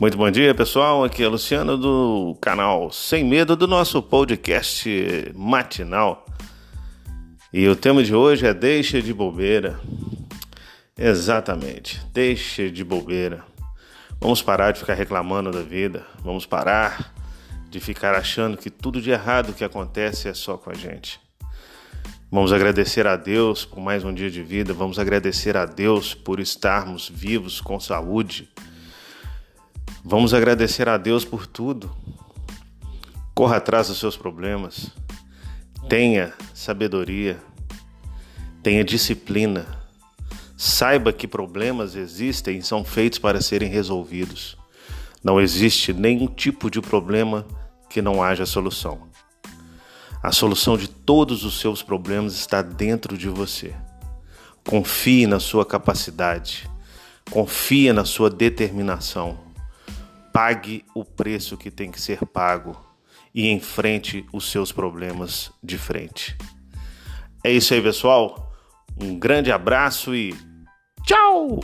Muito bom dia, pessoal. Aqui é Luciano do canal Sem Medo do nosso podcast matinal. E o tema de hoje é Deixa de bobeira. Exatamente, deixa de bobeira. Vamos parar de ficar reclamando da vida. Vamos parar de ficar achando que tudo de errado que acontece é só com a gente. Vamos agradecer a Deus por mais um dia de vida. Vamos agradecer a Deus por estarmos vivos com saúde Vamos agradecer a Deus por tudo. Corra atrás dos seus problemas. Tenha sabedoria. Tenha disciplina. Saiba que problemas existem e são feitos para serem resolvidos. Não existe nenhum tipo de problema que não haja solução. A solução de todos os seus problemas está dentro de você. Confie na sua capacidade. Confie na sua determinação pague o preço que tem que ser pago e enfrente os seus problemas de frente. É isso aí, pessoal. Um grande abraço e tchau!